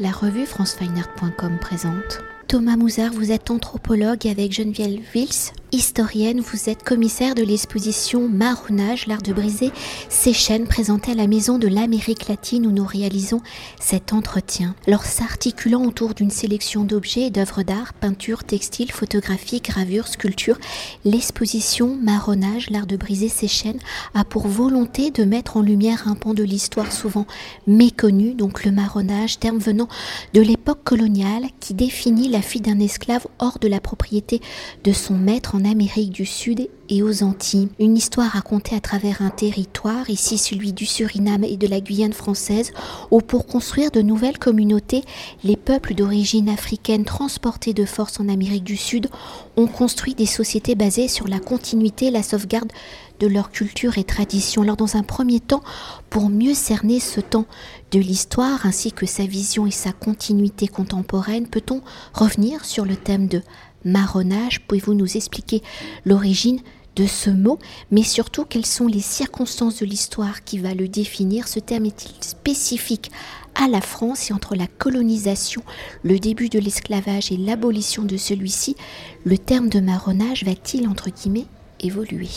La revue francefineart.com présente. Thomas Mouzard, vous êtes anthropologue avec Geneviève Vils, historienne, vous êtes commissaire de l'exposition Marronnage, l'art de briser ces chaînes présentée à la Maison de l'Amérique latine où nous réalisons cet entretien. Alors s'articulant autour d'une sélection d'objets et d'œuvres d'art, peintures, textiles, photographies, gravures, sculptures, l'exposition Marronnage, l'art de briser ces chaînes a pour volonté de mettre en lumière un pan de l'histoire souvent méconnu, donc le marronnage, terme venant de l'époque coloniale qui définit la fille d'un esclave hors de la propriété de son maître en Amérique du Sud et aux Antilles. Une histoire racontée à travers un territoire, ici celui du Suriname et de la Guyane française, où pour construire de nouvelles communautés, les peuples d'origine africaine transportés de force en Amérique du Sud ont construit des sociétés basées sur la continuité et la sauvegarde de leur culture et tradition. Alors dans un premier temps, pour mieux cerner ce temps de l'histoire ainsi que sa vision et sa continuité contemporaine, peut-on revenir sur le thème de marronnage Pouvez-vous nous expliquer l'origine de ce mot, mais surtout quelles sont les circonstances de l'histoire qui va le définir? Ce terme est-il spécifique à la France et entre la colonisation, le début de l'esclavage et l'abolition de celui-ci, le terme de marronnage va-t-il entre guillemets évoluer?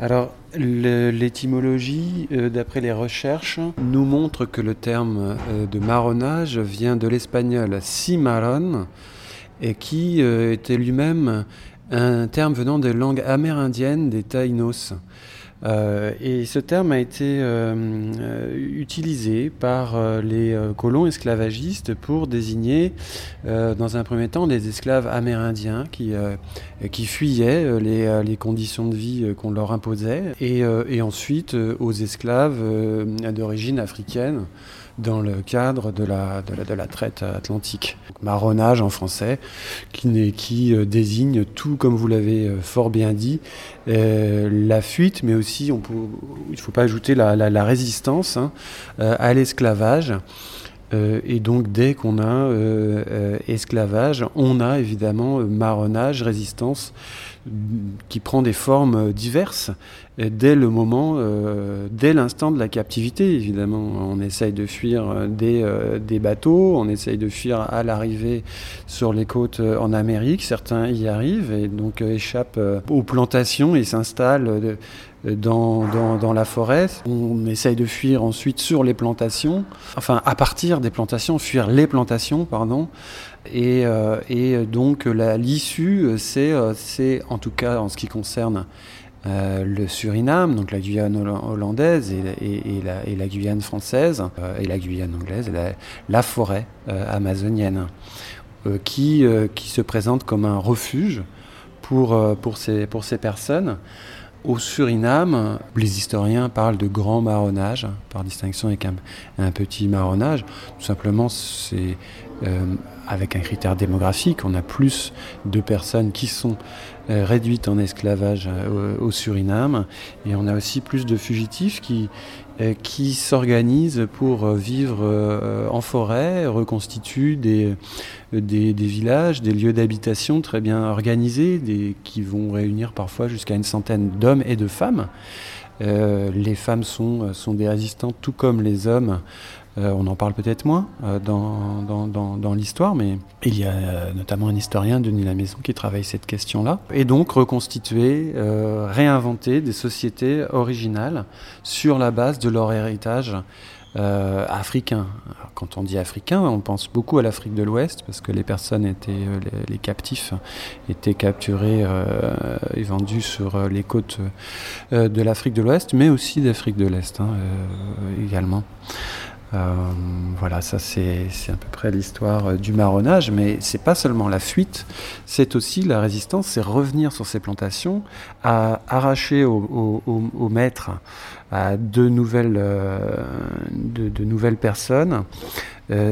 Alors, l'étymologie, euh, d'après les recherches, nous montre que le terme euh, de marronnage vient de l'espagnol cimarron, et qui euh, était lui-même un terme venant des langues amérindiennes des Taïnos. Euh, et ce terme a été euh, utilisé par les colons esclavagistes pour désigner, dans un premier temps, des esclaves amérindiens qui, qui fuyaient les, les, conditions de vie qu'on leur imposait, et, et ensuite aux esclaves d'origine africaine dans le cadre de la, de la, traite atlantique. marronnage en français, qui, euh, désigne tout, comme vous l'avez euh, fort bien dit, euh, la fuite, mais aussi, il ne faut pas ajouter la, la, résistance hein, à l'esclavage. et donc dès qu'on a esclavage, on a évidemment marronnage, résistance qui prend des formes diverses dès le moment, euh, dès l'instant de la captivité, évidemment. On essaye de fuir euh, des, euh, bateaux, on essaye de fuir à l'arrivée sur les côtes en Amérique. Certains y arrivent et donc échappent aux plantations et s'installent dans, la forêt. On essaye de fuir ensuite sur les plantations, enfin à partir des plantations, fuir les plantations, pardon. Et, et donc l'issue, c'est, c'est en tout cas en ce qui concerne euh, le Suriname, donc la Guyane hollandaise et, la, Guyane française, euh, et la Guyane anglaise, la, forêt euh, amazonienne, qui, qui se présente comme un refuge pour, pour, ces, pour ces personnes. Au Suriname, les historiens parlent de grand marronnage, par distinction avec un, un petit marronnage. Tout simplement, c'est avec un critère démographique. On a plus de personnes qui sont euh, réduites en esclavage euh, au, Suriname et on a aussi plus de fugitifs qui, euh, qui s'organisent pour vivre en forêt, reconstituent des, des, villages, des lieux d'habitation très bien organisés, qui vont réunir parfois jusqu'à une centaine d'hommes et de femmes. les femmes sont, sont des résistantes tout comme les hommes euh, on en parle peut-être moins euh, dans, l'histoire, mais il y a euh, notamment un historien, Denis Lamaison, qui travaille cette question-là. Et donc reconstituer, réinventer des sociétés originales sur la base de leur héritage africain. quand on dit africain, on pense beaucoup à l'Afrique de l'Ouest parce que les personnes étaient, les, captifs étaient capturés et vendus sur les côtes de l'Afrique de l'Ouest, mais aussi d'Afrique de l'Est hein, également. Euh, voilà, ça c'est à peu près l'histoire euh, du marronnage, mais c'est pas seulement la fuite, c'est aussi la résistance, c'est revenir sur ces plantations, à arracher aux au, maîtres à de nouvelles, euh, nouvelles personnes,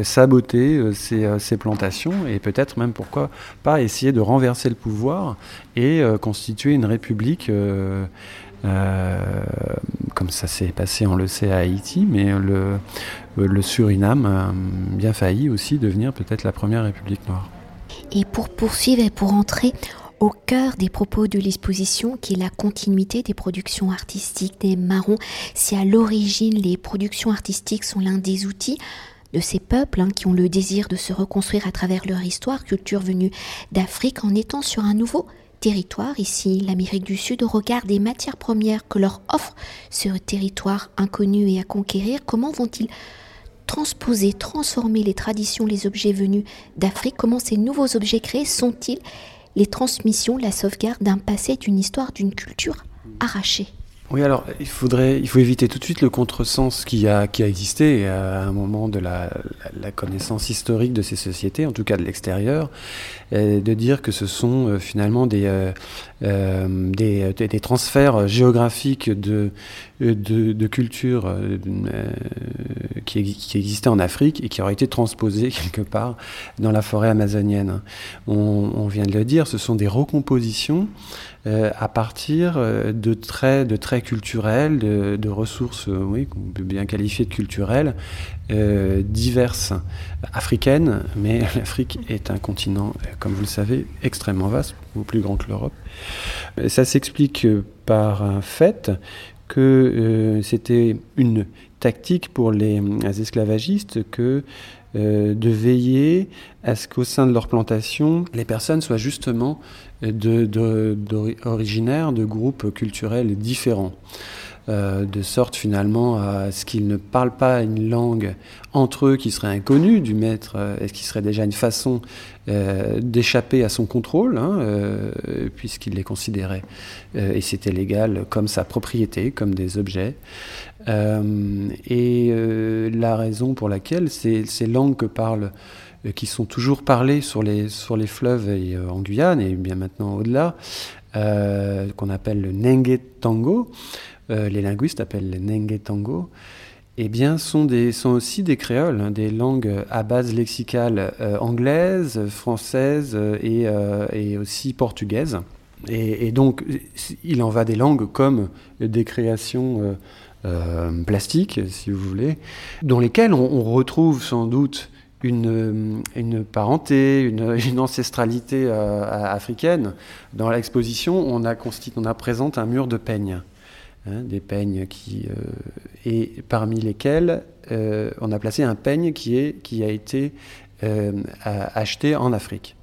saboter ces, ces, plantations et peut-être même pourquoi pas essayer de renverser le pouvoir et constituer une république comme ça s'est passé, on le sait, à Haïti, mais le, le Suriname a bien failli aussi devenir peut-être la première république noire. Et pour poursuivre et pour entrer au cœur des propos de l'exposition, qui est la continuité des productions artistiques des marrons, si à l'origine les productions artistiques sont l'un des outils de ces peuples hein, qui ont le désir de se reconstruire à travers leur histoire, culture venue d'Afrique, en étant sur un nouveau territoire, ici l'Amérique du Sud, au regard des matières premières que leur offre ce territoire inconnu et à conquérir, comment vont-ils transposer, transformer les traditions, les objets venus d'Afrique? Comment ces nouveaux objets créés sont-ils les transmissions, la sauvegarde d'un passé, d'une histoire, d'une culture arrachée? Oui, alors il faudrait, il faut éviter tout de suite le contresens qui a, qui a existé à un moment de la, la connaissance historique de ces sociétés, en tout cas de l'extérieur, de dire que ce sont euh, finalement des, euh, euh, des, des, transferts géographiques de, de, de culture qui, qui, existaient en Afrique et qui auraient été transposés quelque part dans la forêt amazonienne. On, on vient de le dire, ce sont des recompositions à partir de traits, de traits culturels, de, ressources, oui, qu'on peut bien qualifier de culturelles, euh, diverses africaines, mais l'Afrique est un continent, comme vous le savez, extrêmement vaste, beaucoup plus grand que l'Europe. Ça s'explique par un fait que euh, c'était une tactique pour les, esclavagistes que euh, de veiller à ce qu'au sein de leur plantation, les personnes soient justement de, de, originaires de groupes culturels différents. Euh, de sorte finalement à ce qu'ils ne parlent pas une langue entre eux qui serait inconnue du maître, euh, et qui serait déjà une façon euh, d'échapper à son contrôle, hein, puisqu'il les considérait, et c'était légal, comme sa propriété, comme des objets. et la raison pour laquelle ces langues que parlent qui sont toujours parlées sur les, sur les fleuves et en Guyane, et bien maintenant au-delà, qu'on appelle le Nengue Tango, euh, les linguistes appellent les Nengue Tango, eh bien, sont, des, sont aussi des créoles, hein, des langues à base lexicale euh, anglaise, française euh, et, et, aussi portugaise. Et, donc, il en va des langues comme des créations plastiques, si vous voulez, dans lesquelles on, retrouve sans doute une, parenté, une, ancestralité africaine. Dans l'exposition, on a, on présente un mur de peigne. Hein, des peignes qui, euh, et parmi lesquels euh, on a placé un peigne qui, est, qui a été euh, acheté en Afrique.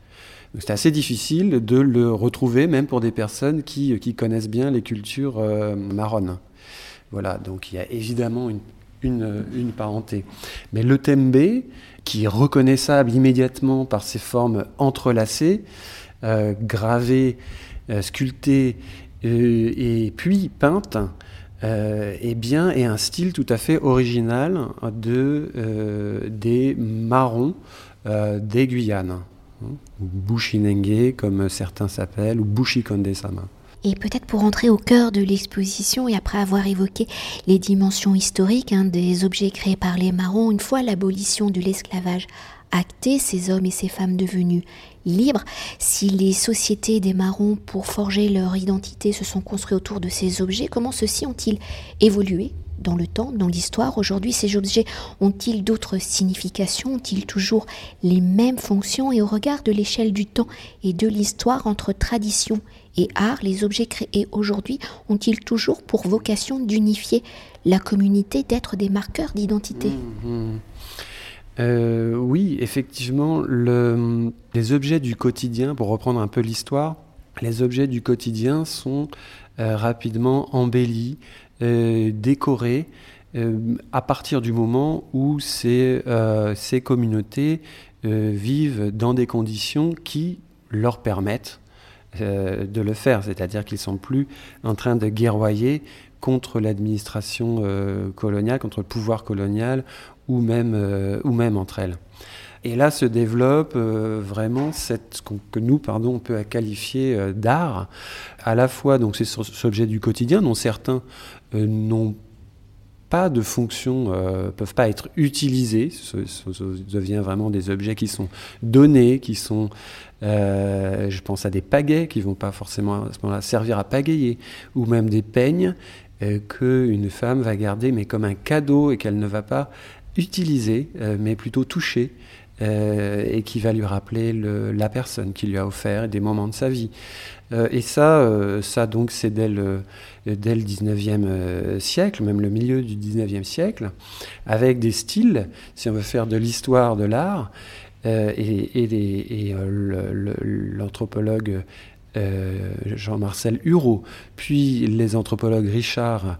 C'est assez difficile de le retrouver, même pour des personnes qui, qui connaissent bien les cultures marronnes. Voilà, donc il y a évidemment une, une, parenté. Mais le tembe, qui est reconnaissable immédiatement par ses formes entrelacées, gravées, sculptées euh, et puis peinte, euh, et bien, et un style tout à fait original de, euh, des marrons des Guyanes, hein, ou Bushinenge comme certains s'appellent, ou Bushikondesama. Et peut-être pour entrer au cœur de l'exposition et après avoir évoqué les dimensions historiques hein, des objets créés par les marrons, une fois l'abolition de l'esclavage actée, ces hommes et ces femmes devenus libres, si les sociétés des marrons pour forger leur identité se sont construits autour de ces objets, comment ceux-ci ont-ils évolué dans le temps, dans l'histoire? Aujourd'hui, ces objets ont-ils d'autres significations? Ont-ils toujours les mêmes fonctions? Et au regard de l'échelle du temps et de l'histoire entre tradition et art, les objets créés aujourd'hui ont-ils toujours pour vocation d'unifier la communauté, d'être des marqueurs d'identité? Mmh. Euh, oui, effectivement, les objets du quotidien, pour reprendre un peu l'histoire, les objets du quotidien sont euh, rapidement embellis, euh, décorés, à partir du moment où ces, ces communautés vivent dans des conditions qui leur permettent de le faire, c'est-à-dire qu'ils sont plus en train de guerroyer contre l'administration coloniale, contre le pouvoir colonial ou même, euh, ou même entre elles. Et là se développe euh, vraiment cette, ce que nous, pardon, on peut qualifier euh, d'art, à la fois donc ces objets du quotidien dont certains n'ont pas de fonction, peuvent pas être utilisés, ce, devient vraiment des objets qui sont donnés, qui sont, je pense à des pagaies qui vont pas forcément à ce moment-là servir à pagayer, ou même des peignes qu'une femme va garder mais comme un cadeau et qu'elle ne va pas utiliser, euh, mais plutôt toucher et qui va lui rappeler la personne qui lui a offert des moments de sa vie. et ça, ça donc, c'est dès le, dès le 19e siècle, même le milieu du 19e siècle, avec des styles, si on veut faire de l'histoire de l'art, et, l'anthropologue Jean-Marcel Hureau, puis les anthropologues Richard euh,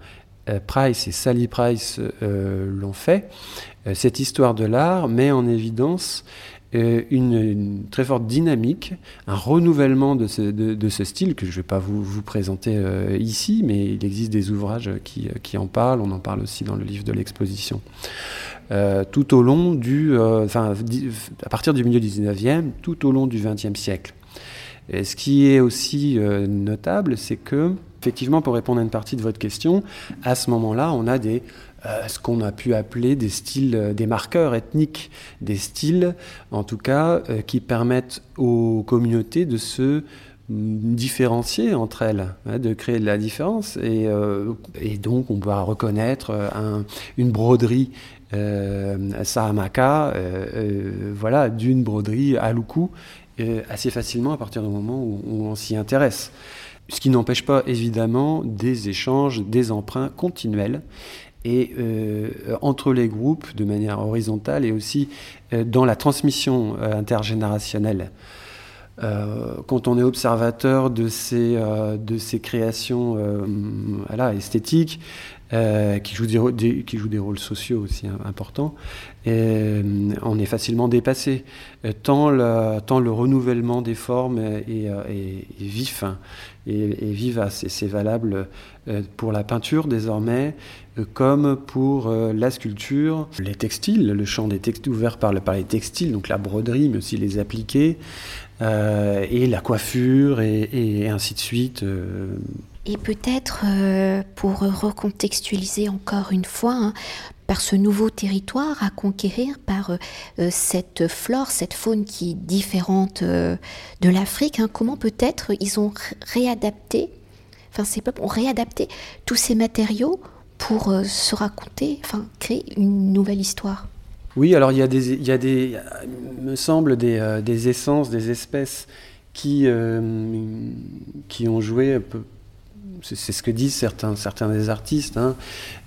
Price et Sally Price euh, l'ont fait, euh, cette histoire de l'art met en évidence une, très forte dynamique, un renouvellement de ce, style que je ne vais pas vous, présenter ici, mais il existe des ouvrages qui, en parlent, on en parle aussi dans le livre de l'exposition. tout au long du, à partir du milieu du 19e, tout au long du 20e siècle. Et ce qui est aussi notable, c'est que Effectivement, pour répondre à une partie de votre question, à ce moment-là, on a des, euh, ce qu'on a pu appeler des styles, euh, des marqueurs ethniques, des styles, en tout cas, euh, qui permettent aux communautés de se mm, différencier entre elles, hein, de créer de la différence. Et, donc, on va reconnaître une broderie Sahamaka, voilà, d'une broderie à Luku, assez facilement à partir du moment où on s'y intéresse. Ce qui n'empêche pas évidemment des échanges, des emprunts continuels et euh, entre les groupes de manière horizontale et aussi euh, dans la transmission euh, intergénérationnelle. quand on est observateur de ces, de ces créations esthétiques, qui, jouent des, qui jouent des rôles sociaux aussi hein, importants, et, on est facilement dépassé, tant, tant le renouvellement des formes est, vif. Hein et, vivace. Et c'est valable euh, pour la peinture désormais, euh, comme pour euh, la sculpture, les textiles, le champ des textiles ouvert par, par les textiles, donc la broderie, mais aussi les appliqués, et la coiffure, et, ainsi de suite. Et peut-être, pour recontextualiser encore une fois, hein, par ce nouveau territoire à conquérir, par euh, cette flore, cette faune qui est différente euh, de l'Afrique. Hein. Comment peut-être ils ont réadapté, enfin ces peuples ont réadapté tous ces matériaux pour euh, se raconter, enfin créer une nouvelle histoire? Oui, alors il y a des, il me semble, des, des essences, des espèces qui, qui ont joué un peu c'est ce que disent certains, des artistes, hein,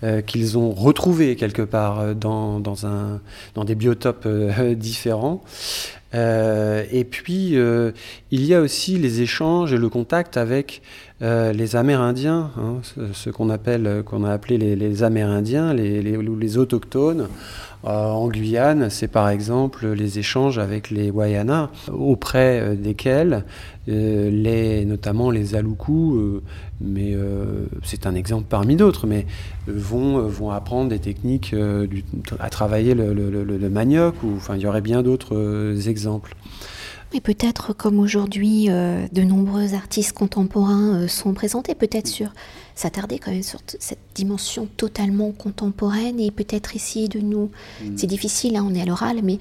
euh, qu'ils ont retrouvé quelque part euh, dans des biotopes euh, différents. et puis, il y a aussi les échanges et le contact avec les Amérindiens, hein, ce, qu'on appelle, qu'on a appelé les, Amérindiens, les, les, les autochtones. en Guyane, c'est par exemple les échanges avec les Wayana, auprès desquels les, notamment les Aloukou, mais euh, c'est un exemple parmi d'autres, mais vont, euh, vont apprendre des techniques euh, à travailler le, manioc, ou enfin il y aurait bien d'autres exemples. Et peut-être comme aujourd'hui de nombreux artistes contemporains sont présentés, peut-être sur s'attarder quand même sur cette dimension totalement contemporaine et peut-être essayer de nous, mm. c'est difficile, hein, on est à l'oral, mais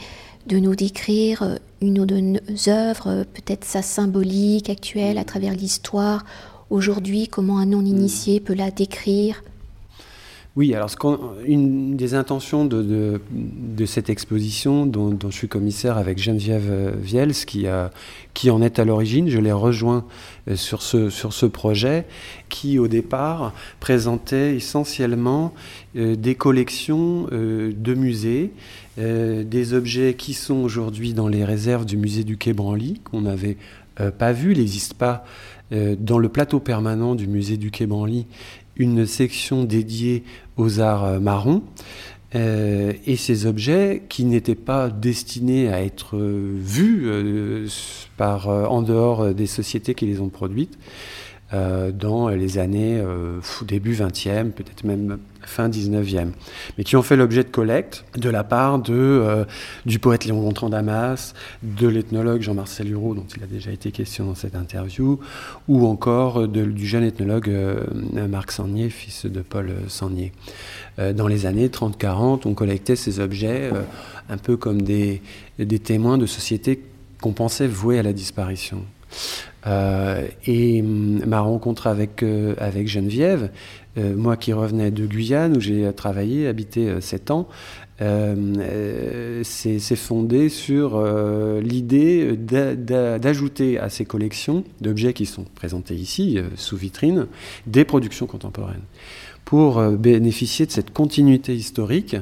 de nous décrire une ou deux œuvres, peut-être sa symbolique actuelle à travers l'histoire. Aujourd'hui, comment un non-initié peut la décrire? Oui, alors ce une des intentions de, cette exposition dont, je suis commissaire avec Geneviève euh, Viels, qui, en est à l'origine, je l'ai rejoint euh, sur ce, projet, qui au départ présentait essentiellement euh, des collections de musées, des objets qui sont aujourd'hui dans les réserves du musée du Quai Branly, qu'on n'avait pas vu, il n'existe pas dans le plateau permanent du musée du Quai Branly une section dédiée aux arts euh, marrons. Euh, et ces objets qui n'étaient pas destinés à être vus par, en dehors des sociétés qui les ont produites, euh, dans les années euh, début 20e, peut-être même fin 19e, mais qui ont fait l'objet de collecte de la part euh, du poète Léon Gontran Damas, de l'ethnologue Jean-Marcel Hureau, dont il a déjà été question dans cette interview, ou encore du jeune ethnologue Marc Sangnier, fils de Paul Sangnier. dans les années 30-40, on collectait ces objets un peu comme des témoins de sociétés qu'on pensait vouées à la disparition. Euh, et hum, ma rencontre avec, euh, Geneviève, euh, moi qui revenais de Guyane, où j'ai travaillé, habité 7 ans, c'est fondé sur l'idée d'ajouter à ces collections d'objets qui sont présentés ici, sous vitrine, des productions contemporaines pour bénéficier de cette continuité historique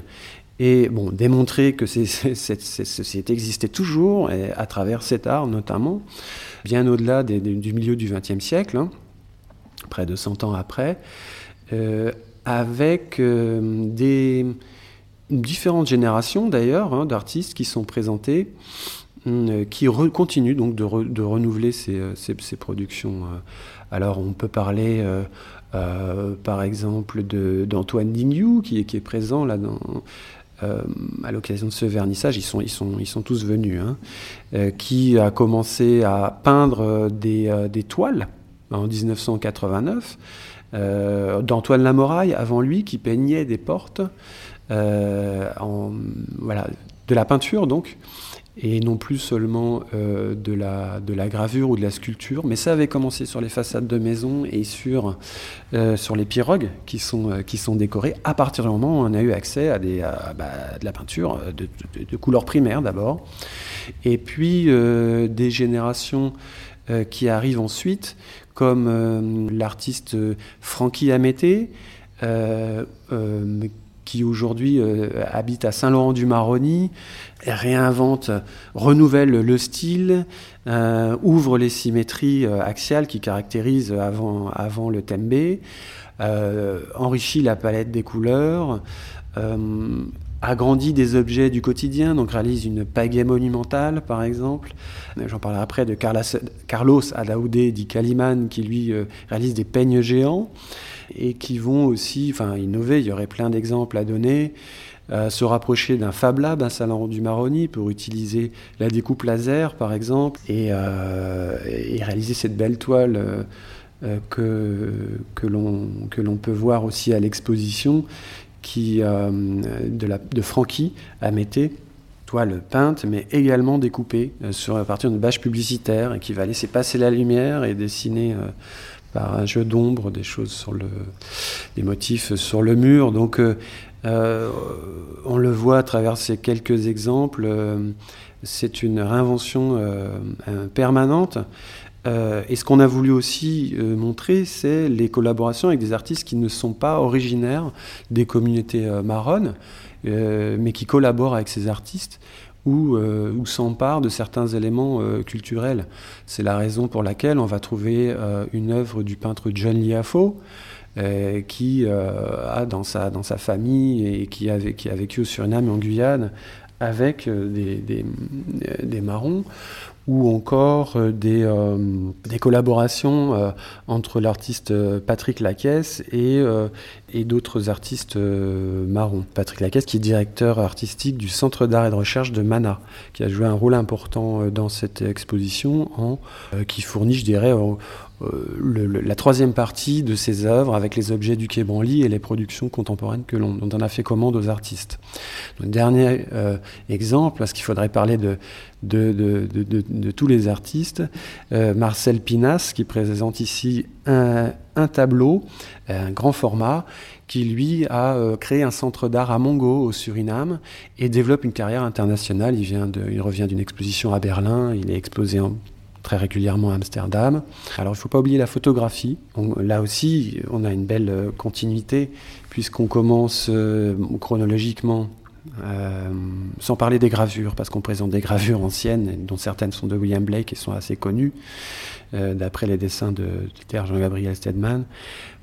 et bon, démontrer que cette société existait toujours, à travers cet art notamment, bien au-delà du milieu du XXe siècle, hein, près de 100 ans après, euh, avec euh, des différentes générations d'ailleurs hein, d'artistes qui sont présentés, euh, qui continuent donc de, renouveler ces, productions. Alors on peut parler par exemple d'Antoine Dignoux qui, qui, est présent là dans, euh, à l'occasion de ce vernissage, ils sont, ils sont, ils sont tous venus, hein, euh, qui a commencé à peindre euh, des, toiles en 1989, d'Antoine Lamoraille avant lui, qui peignait des portes, de la peinture donc et non plus seulement euh, de, la, de la gravure ou de la sculpture, mais ça avait commencé sur les façades de maisons et sur, euh, sur les pirogues qui sont, euh, qui sont décorées à partir du moment où on a eu accès à, des, bah, de la peinture de, de, couleur primaire d'abord, et puis des générations qui arrivent ensuite, comme l'artiste Francky Amété, qui aujourd'hui euh, habite à Saint-Laurent-du-Maroni, réinvente, renouvelle le style, euh, ouvre les symétries euh, axiales qui caractérisent avant, avant le tembe, enrichit la palette des couleurs, agrandit des objets du quotidien, donc réalise une pagaie monumentale par exemple. J'en parlerai après de Carlos Adaoudé dit Kaliman qui lui réalise des peignes géants et qui vont aussi enfin, innover. Il y aurait plein d'exemples à donner. Euh, se rapprocher d'un Fab Lab, un salon du Maroni, pour utiliser la découpe laser, par exemple, et, euh, réaliser cette belle toile euh, que, l'on peut voir aussi à l'exposition de, Francky à Mété, toile peinte, mais également découpée à partir d'une bâche publicitaire, et qui va laisser passer la lumière et dessiner par un jeu d'ombre, des choses sur le, des motifs sur le mur. Donc, euh, euh, on le voit à travers ces quelques exemples. Euh, c'est une réinvention permanente. et ce qu'on a voulu aussi montrer, c'est les collaborations avec des artistes qui ne sont pas originaires des communautés marronnes, mais qui collaborent avec ces artistes ou, euh, ou s'empare de certains éléments euh, culturels. C'est la raison pour laquelle on va trouver euh, une œuvre du peintre John Liafo, qui a dans sa, dans sa famille et qui a, qui a vécu au Suriname et en Guyane avec des, des marrons, ou encore euh, des, euh, des collaborations euh, entre l'artiste Patrick Lacaisse et, d'autres artistes marrons. Patrick Lacaisse qui est directeur artistique du Centre d'art et de recherche de Mana, qui a joué un rôle important dans cette exposition, qui fournit, je dirais, le, la troisième partie de ses œuvres avec les objets du Quai Branly et les productions contemporaines que l'on, dont on a fait commande aux artistes. Dernier exemple, parce qu'il faudrait parler de, tous les artistes. Euh, Marcel Pinas, qui présente ici un, tableau, un grand format, qui lui a euh, créé un centre d'art à Mongo, au Suriname, et développe une carrière internationale. Il, vient il revient d'une exposition à Berlin, il est exposé très régulièrement à Amsterdam. Alors il ne faut pas oublier la photographie. là aussi, on a une belle euh, continuité, puisqu'on commence chronologiquement euh, sans parler des gravures, parce qu'on présente des gravures anciennes, dont certaines sont de William Blake et sont assez connues, euh, d'après les dessins de, Jean-Gabriel Stedman.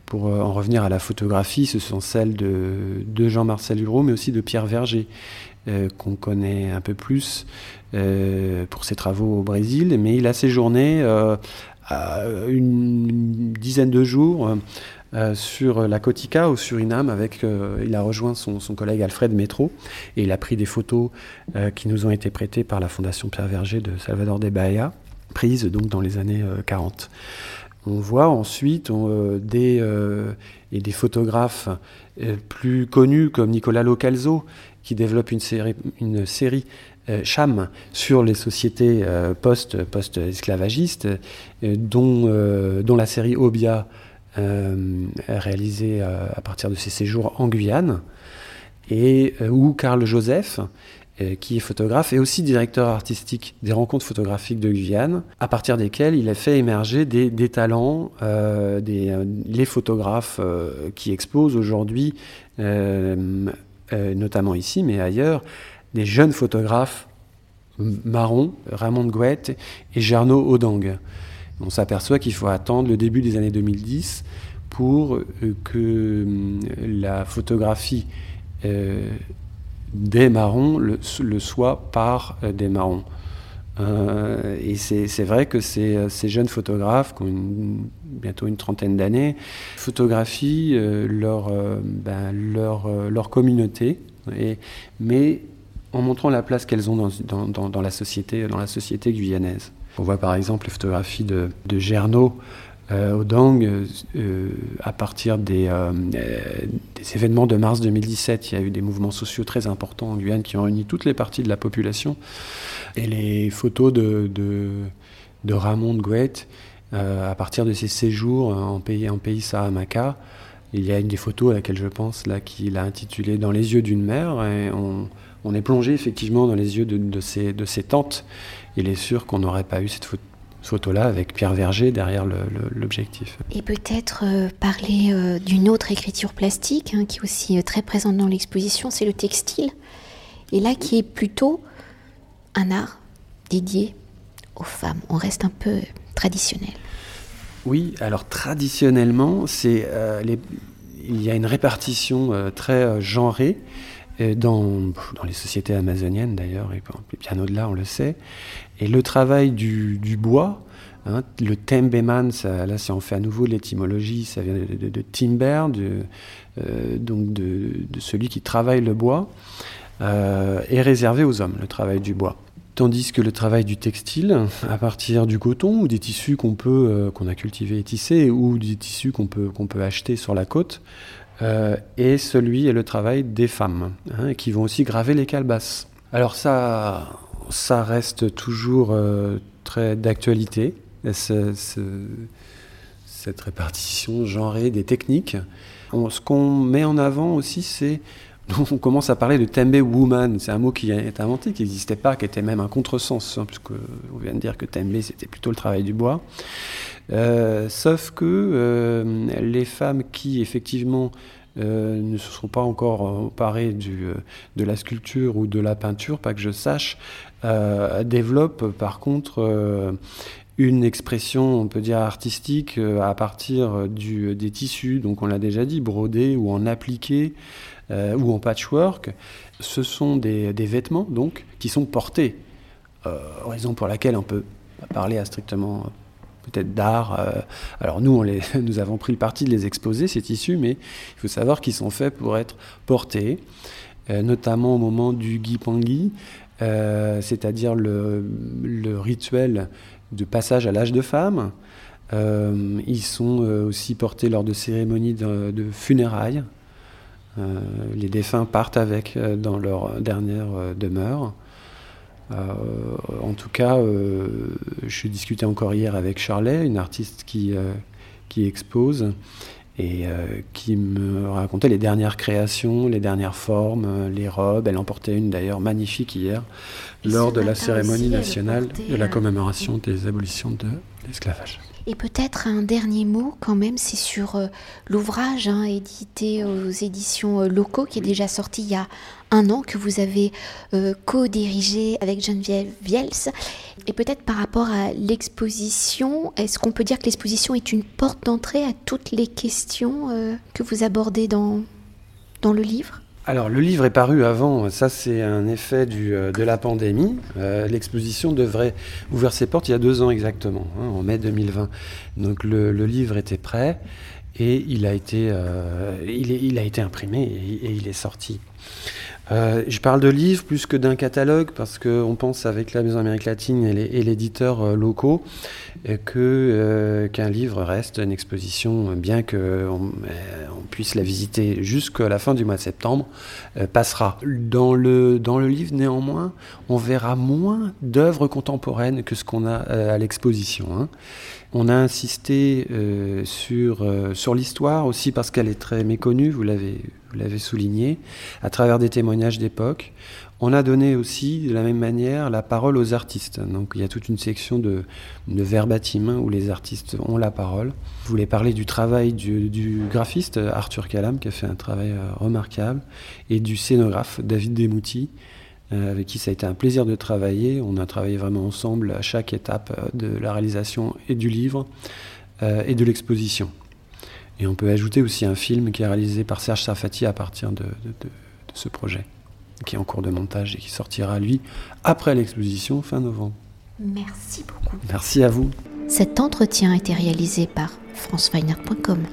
Pour euh, en revenir à la photographie, ce sont celles de, de Jean-Marcel Hureau, mais aussi de Pierre Verger, qu'on connaît un peu plus pour ses travaux au Brésil. Mais il a séjourné à une dizaine de jours euh, sur la Cotica au Suriname. Avec, euh, il a rejoint son, collègue Alfred Métro et il a pris des photos euh, qui nous ont été prêtées par la Fondation Pierre Verger de Salvador de Bahia, prises donc dans les années 40. On voit ensuite des, des photographes plus connus comme Nicolas Localzo qui développe une série, une série Cham sur les sociétés post-esclavagistes, dont, dont la série Obia euh, réalisé euh, à partir de ses séjours en Guyane. et, ou Carl Joseph, qui est photographe et aussi directeur artistique des rencontres photographiques de Guyane, à partir desquelles il a fait émerger des, talents, des, les photographes qui exposent aujourd'hui, notamment ici, mais ailleurs, des jeunes photographes marrons, Ramon Gouet et Jarno Odang. On s'aperçoit qu'il faut attendre le début des années 2010 pour euh, que euh, la photographie euh, des marrons le, soit par des marrons. Et c'est vrai que ces, jeunes photographes, qui ont bientôt une trentaine d'années, photographient leur, ben, leur, leur, communauté, mais en montrant la place qu'elles ont dans, la société, dans la société guyanaise. On voit par exemple les photographies de, de euh, au Dang euh, à partir des, euh, des, événements de mars 2017. Il y a eu des mouvements sociaux très importants en Guyane qui ont réuni toutes les parties de la population. Et les photos de, de, Ramon de Gouet à partir de ses séjours en pays, en pays Sahamaka. Il y a une des photos à laquelle je pense là qu'il a intitulé Dans les yeux d'une mère et on, on est plongé effectivement dans les yeux de, ces, de ces tantes. Il est sûr qu'on n'aurait pas eu cette photo-là avec Pierre Verger derrière l'objectif. Et peut-être euh, parler euh, d'une autre écriture plastique hein, qui est aussi euh, très présente dans l'exposition, c'est le textile. Et là qui est plutôt un art dédié aux femmes. On reste un peu traditionnel. Oui, alors traditionnellement, c'est il y a une répartition très genrée dans, dans, les sociétés amazoniennes d'ailleurs, et bien au-delà, on le sait. Et le travail du, bois, hein, le tembeman, là si on fait à nouveau l'étymologie, ça vient de, timber, de, euh, donc de, celui qui travaille le bois, euh, est réservé aux hommes, le travail du bois. Tandis que le travail du textile, à partir du coton ou des tissus qu'on peut, euh, qu'on a cultivés et tissés, ou des tissus qu'on peut, qu'on peut acheter sur la côte, euh, et celui est le travail des femmes, hein, qui vont aussi graver les calebasses. Alors ça, ça reste toujours très d'actualité, cette répartition genrée des techniques. ce qu'on met en avant aussi, c'est on commence à parler de tembe woman. C'est un mot qui est inventé, qui n'existait pas, qui était même un contresens, hein, puisque on vient de dire que tembe c'était plutôt le travail du bois. Euh, sauf que euh, les femmes qui effectivement euh, ne se sont pas encore emparées du, de la sculpture ou de la peinture, pas que je sache, développent par contre une expression, on peut dire artistique, à partir du, des tissus, donc on l'a déjà dit, brodés ou en appliqué ou en patchwork. Ce sont des, vêtements donc qui sont portés, raison pour laquelle on peut parler à strictement peut-être d'art. Euh, alors nous, nous avons pris le parti de les exposer, ces tissus, mais il faut savoir qu'ils sont faits pour être portés, euh, notamment au moment du Gipangui, euh, c'est-à-dire le, rituel de passage à l'âge de femme. ils sont aussi portés lors de cérémonies de funérailles. Les défunts partent avec dans leur dernière demeure. Euh, en tout cas, euh, je discutais encore hier avec Charlet, une artiste qui, euh, qui expose et qui me racontait les dernières créations, les dernières formes, les robes. Elle emportait une d'ailleurs magnifique hier lors de la cérémonie nationale de la commémoration des abolitions de l'esclavage. Et peut-être un dernier mot quand même, c'est sur euh, l'ouvrage hein, édité aux éditions euh, locaux qui est déjà sorti il y a un an, que vous avez euh, co-dirigé avec Geneviève Viels. Et peut-être par rapport à l'exposition, est-ce qu'on peut dire que l'exposition est une porte d'entrée à toutes les questions que vous abordez dans, dans le livre? Alors le livre est paru avant, ça c'est un effet euh, de la pandémie. Euh, l'exposition devrait ouvrir ses portes il y a deux ans exactement, hein, en mai 2020. Donc le, livre était prêt et il a été, euh, il, il, a été imprimé et, il est sorti. Je parle de livre plus que d'un catalogue parce qu'on pense avec la Maison Amérique latine et l'éditeur locaux que euh, qu'un livre reste une exposition, bien qu'on euh, on puisse la visiter jusqu'à la fin du mois de septembre, euh, passera. Dans le, dans le livre, néanmoins, on verra moins d'œuvres contemporaines que ce qu'on a à l'exposition. Hein. On a insisté sur, sur l'histoire aussi parce qu'elle est très méconnue, vous l'avez vous l'avez souligné, à travers des témoignages d'époque. On a donné aussi, de la même manière, la parole aux artistes. Donc il y a toute une section de, de verbatim où les artistes ont la parole. Je voulais parler du travail du, graphiste Arthur Calam, qui a fait un travail euh, remarquable, et du scénographe David Demouti, euh, avec qui ça a été un plaisir de travailler. On a travaillé vraiment ensemble à chaque étape euh, de la réalisation et du livre et de l'exposition. Et on peut ajouter aussi un film qui est réalisé par Serge Safati à partir de, de ce projet qui est en cours de montage et qui sortira, lui, après l'exposition fin novembre. Merci beaucoup. Merci à vous. Cet entretien a été réalisé par franceweiner.com.